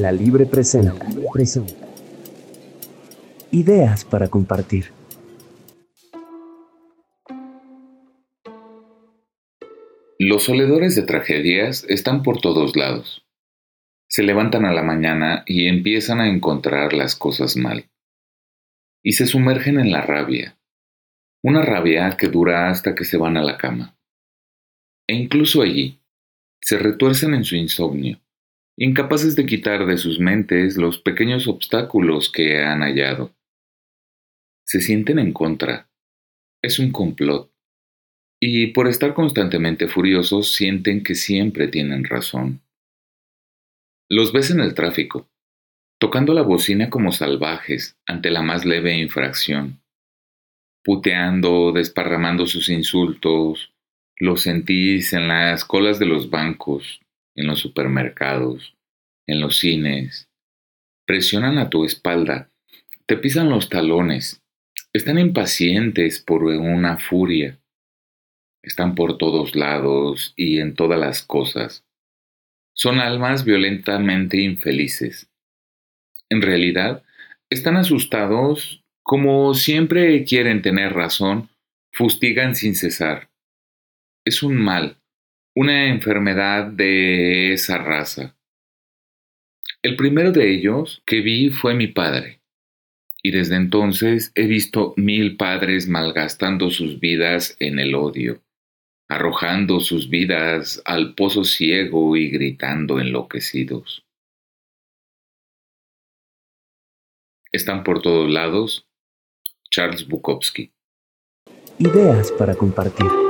La Libre presenta. Ideas para compartir. Los oledores de tragedias están por todos lados. Se levantan a la mañana y empiezan a encontrar las cosas mal. Y se sumergen en la rabia. Una rabia que dura hasta que se van a la cama. E incluso allí, se retuercen en su insomnio, incapaces de quitar de sus mentes los pequeños obstáculos que han hallado. Se sienten en contra. Es un complot. Y por estar constantemente furiosos sienten que siempre tienen razón. Los ves en el tráfico, tocando la bocina como salvajes ante la más leve infracción, puteando, desparramando sus insultos, lo sentís en las colas de los bancos, en los supermercados, en los cines. Presionan a tu espalda, te pisan los talones, están impacientes por una furia. Están por todos lados y en todas las cosas. Son almas violentamente infelices. En realidad, están asustados como siempre quieren tener razón, fustigan sin cesar es un mal, una enfermedad de esa raza. El primero de ellos que vi fue mi padre, y desde entonces he visto mil padres malgastando sus vidas en el odio, arrojando sus vidas al pozo ciego y gritando enloquecidos. Están por todos lados. Charles Bukowski. Ideas para compartir.